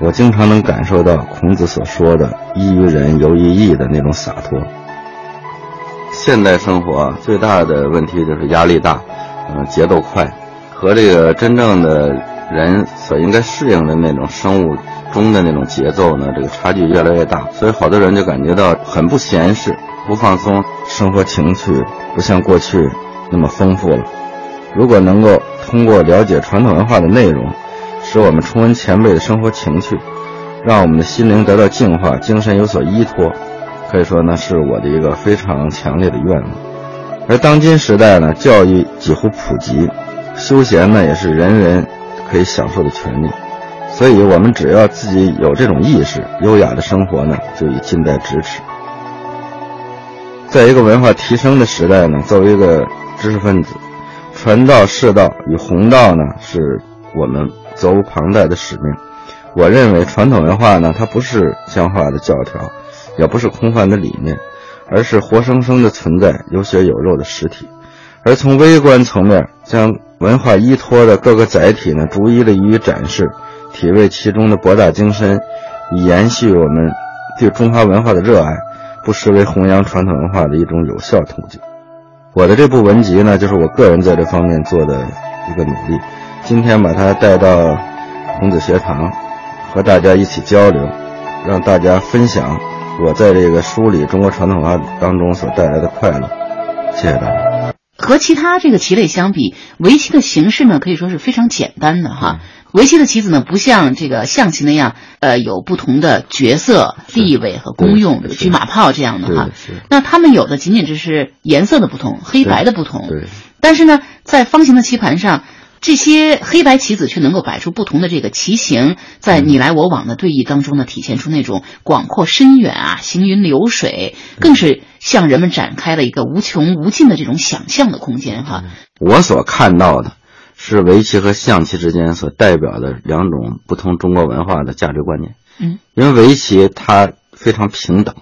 我经常能感受到孔子所说的“依于人，游于义”的那种洒脱。现代生活最大的问题就是压力大。节奏快，和这个真正的人所应该适应的那种生物钟的那种节奏呢，这个差距越来越大，所以好多人就感觉到很不闲适、不放松，生活情趣不像过去那么丰富了。如果能够通过了解传统文化的内容，使我们重温前辈的生活情趣，让我们的心灵得到净化，精神有所依托，可以说呢，是我的一个非常强烈的愿望。而当今时代呢，教育几乎普及，休闲呢也是人人可以享受的权利，所以我们只要自己有这种意识，优雅的生活呢就已近在咫尺。在一个文化提升的时代呢，作为一个知识分子，传道释道与弘道呢是我们责无旁贷的使命。我认为传统文化呢，它不是僵化的教条，也不是空泛的理念。而是活生生的存在，有血有肉的实体。而从微观层面，将文化依托的各个载体呢，逐一的予以展示，体味其中的博大精深，以延续我们对中华文化的热爱，不失为弘扬传统文化的一种有效途径。我的这部文集呢，就是我个人在这方面做的一个努力。今天把它带到孔子学堂，和大家一起交流，让大家分享。我在这个梳理中国传统文化当中所带来的快乐，谢谢大家。和其他这个棋类相比，围棋的形式呢可以说是非常简单的哈。围棋的棋子呢不像这个象棋那样，呃，有不同的角色、地位和功用，车马炮这样的哈。那他们有的仅仅只是颜色的不同，黑白的不同。对但是呢，在方形的棋盘上。这些黑白棋子却能够摆出不同的这个棋形，在你来我往的对弈当中呢，体现出那种广阔深远啊，行云流水，更是向人们展开了一个无穷无尽的这种想象的空间哈。我所看到的，是围棋和象棋之间所代表的两种不同中国文化的价值观念。嗯，因为围棋它非常平等，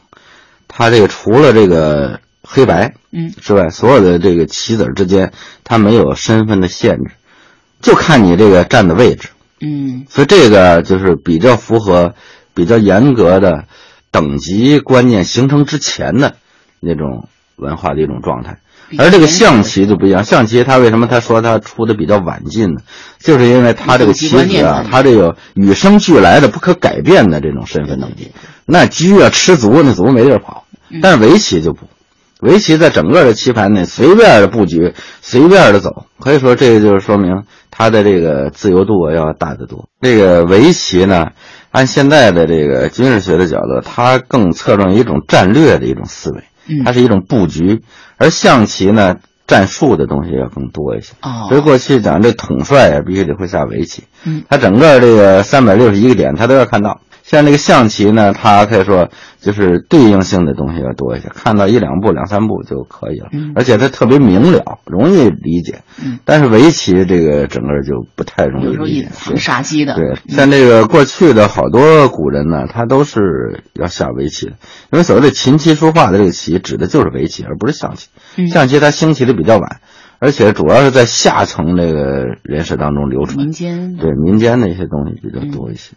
它这个除了这个黑白嗯之外，所有的这个棋子之间，它没有身份的限制。就看你这个站的位置，嗯，所以这个就是比较符合比较严格的等级观念形成之前的那种文化的一种状态。而这个象棋就不一样，象棋它为什么他说它出的比较晚进呢？就是因为它这个棋子啊，它这个与生俱来的不可改变的这种身份等级，那鸡啊吃足，那足没地儿跑。但是围棋就不。围棋在整个的棋盘内随便的布局，随便的走，可以说这个就是说明它的这个自由度要大得多。这个围棋呢，按现在的这个军事学的角度，它更侧重于一种战略的一种思维，它是一种布局；而象棋呢，战术的东西要更多一些。所以过去讲这统帅也，必须得会下围棋，嗯，他整个这个三百六十一个点，他都要看到。像这个象棋呢，它可以说就是对应性的东西要多一些，看到一两步、两三步就可以了，而且它特别明了，容易理解。但是围棋这个整个就不太容易理解，藏杀机的。对，像这个过去的好多古人呢，他都是要下围棋的，因为所谓的琴棋书画的这个棋，指的就是围棋，而不是象棋。象棋它兴起的比较晚，而且主要是在下层这个人士当中流传，民间对民间的一些东西比较多一些。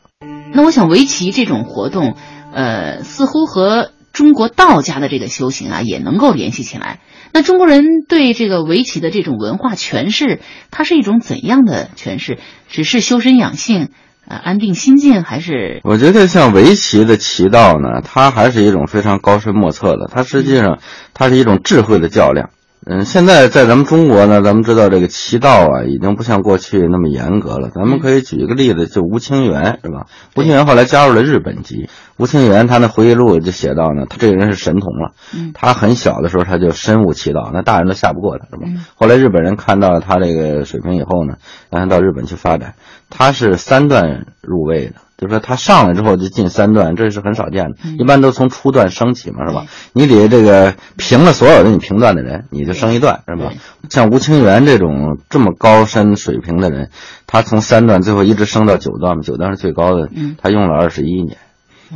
那我想围棋这种活动，呃，似乎和中国道家的这个修行啊也能够联系起来。那中国人对这个围棋的这种文化诠释，它是一种怎样的诠释？只是修身养性，呃安定心境，还是我觉得像围棋的棋道呢，它还是一种非常高深莫测的，它实际上它是一种智慧的较量。嗯，现在在咱们中国呢，咱们知道这个棋道啊，已经不像过去那么严格了。咱们可以举一个例子，就吴清源是吧？吴清源后来加入了日本籍。吴清源他那回忆录就写到呢，他这个人是神童了。嗯他很小的时候他就深悟棋道，那大人都下不过他，是吧？后来日本人看到他这个水平以后呢，让他到日本去发展。他是三段入位的。就是说他上来之后就进三段，这是很少见的，一般都从初段升起嘛，是吧？你得这个平了所有的你平段的人，你就升一段，是吧？像吴清源这种这么高深水平的人，他从三段最后一直升到九段嘛，九段是最高的，他用了二十一年，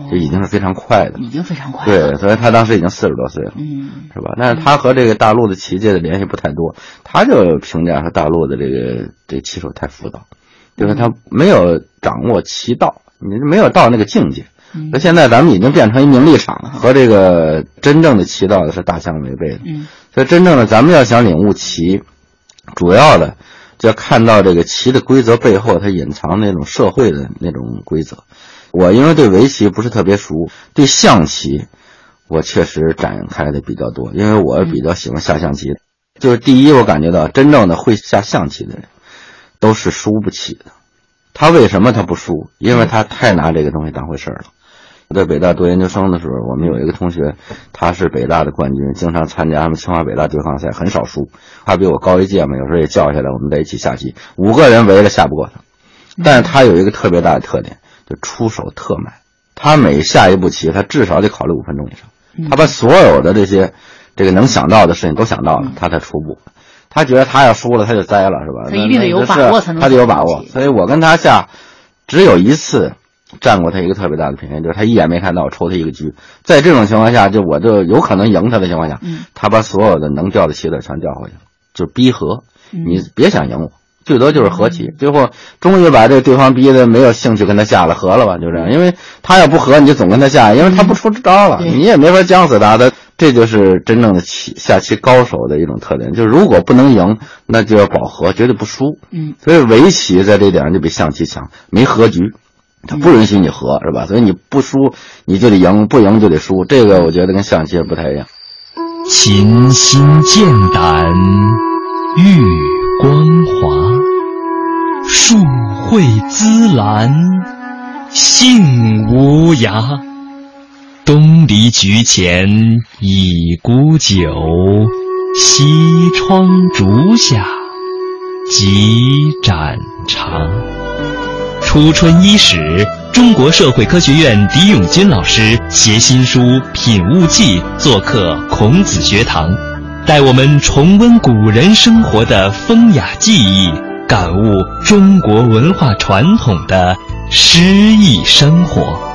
就已经是非常快的，已经非常快。对，所以他当时已经四十多岁了，嗯，是吧？但是他和这个大陆的棋界的联系不太多，他就评价说大陆的这个这棋手太浮躁，就是他没有掌握棋道。你没有到那个境界，那现在咱们已经变成一名利场了，和这个真正的棋道的是大相违背的。所以真正的咱们要想领悟棋，主要的就要看到这个棋的规则背后它隐藏那种社会的那种规则。我因为对围棋不是特别熟，对象棋我确实展开的比较多，因为我比较喜欢下象棋。就是第一，我感觉到真正的会下象棋的人，都是输不起的。他为什么他不输？因为他太拿这个东西当回事儿了。我在北大读研究生的时候，我们有一个同学，他是北大的冠军，经常参加什么清华北大对抗赛，很少输。他比我高一届嘛，有时候也叫下来，我们在一起下棋，五个人围着下不过他。但是他有一个特别大的特点，就出手特慢。他每下一步棋，他至少得考虑五分钟以上。他把所有的这些这个能想到的事情都想到了，他才出步。他觉得他要输了，他就栽了，是吧？他一定得有把握才能。他得有把握，所以我跟他下，只有一次占过他一个特别大的便宜，就是他一眼没看到我抽他一个车。在这种情况下，就我就有可能赢他的情况下，他把所有的能掉的棋子全掉回去了，就逼和。你别想赢我，最多就是和棋。最后终于把这对方逼的没有兴趣跟他下了，和了吧，就这样。因为他要不和，你就总跟他下，因为他不出招了，你也没法将死他。他。这就是真正的棋下棋高手的一种特点，就是如果不能赢，那就要保和，绝对不输。嗯，所以围棋在这点上就比象棋强，没和局，他不允许你和，是吧？所以你不输你就得赢，不赢就得输。这个我觉得跟象棋不太一样。琴心剑胆玉光华，树蕙滋兰性无涯。东篱菊前一沽酒，西窗烛下几盏茶。初春伊始，中国社会科学院狄永军老师携新书《品物记》做客孔子学堂，带我们重温古人生活的风雅记忆，感悟中国文化传统的诗意生活。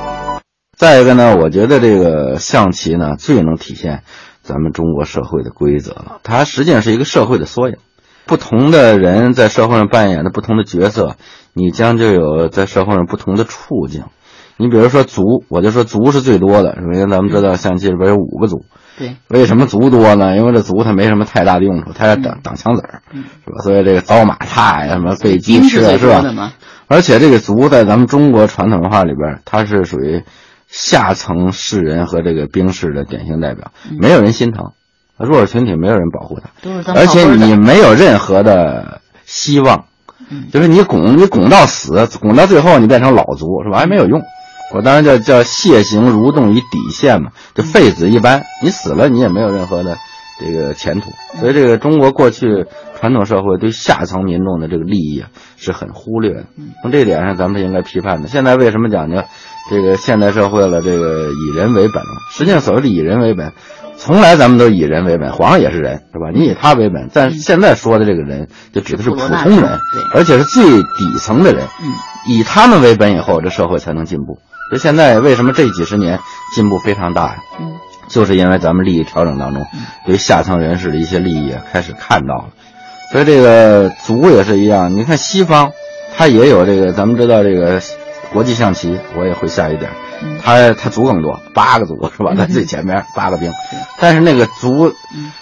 再一个呢，我觉得这个象棋呢最能体现咱们中国社会的规则了。它实际上是一个社会的缩影，不同的人在社会上扮演的不同的角色，你将就有在社会上不同的处境。你比如说卒，我就说卒是最多的，因为咱们知道象棋里边有五个卒。对。为什么卒多呢？因为这卒它没什么太大的用处，它要挡挡枪子儿，是吧？所以这个遭马踏呀，什么被鸡吃是吧？而且这个卒在咱们中国传统文化里边，它是属于。下层士人和这个兵士的典型代表，没有人心疼，弱势群体没有人保护他，而且你没有任何的希望，就是你拱你拱到死，拱到最后你变成老卒是吧？还没有用。我当然叫叫蟹行蠕动于底线嘛，就废子一般，你死了你也没有任何的这个前途。所以这个中国过去传统社会对下层民众的这个利益啊是很忽略的，从这点上咱们是应该批判的。现在为什么讲究？这个现代社会了，这个以人为本了。实际上，所谓的以人为本，从来咱们都以人为本。皇上也是人，是吧？你以他为本，但现在说的这个人，就指的是普通人，而且是最底层的人。以他们为本以后，这社会才能进步。就现在为什么这几十年进步非常大呀？就是因为咱们利益调整当中，对下层人士的一些利益开始看到了。所以这个族也是一样。你看西方，他也有这个，咱们知道这个。国际象棋我也会下一点，他他卒更多，八个卒是吧？在最前面八个兵，但是那个卒，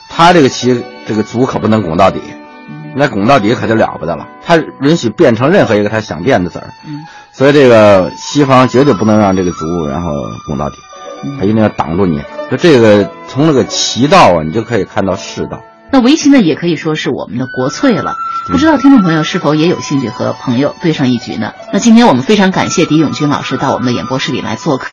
他这个棋这个卒可不能拱到底，那拱到底可就了不得了，他允许变成任何一个他想变的子儿。嗯，所以这个西方绝对不能让这个足然后拱到底，他一定要挡住你。就这个从那个棋道啊，你就可以看到世道。那围棋呢，也可以说是我们的国粹了。不知道听众朋友是否也有兴趣和朋友对上一局呢？那今天我们非常感谢狄永军老师到我们的演播室里来做客。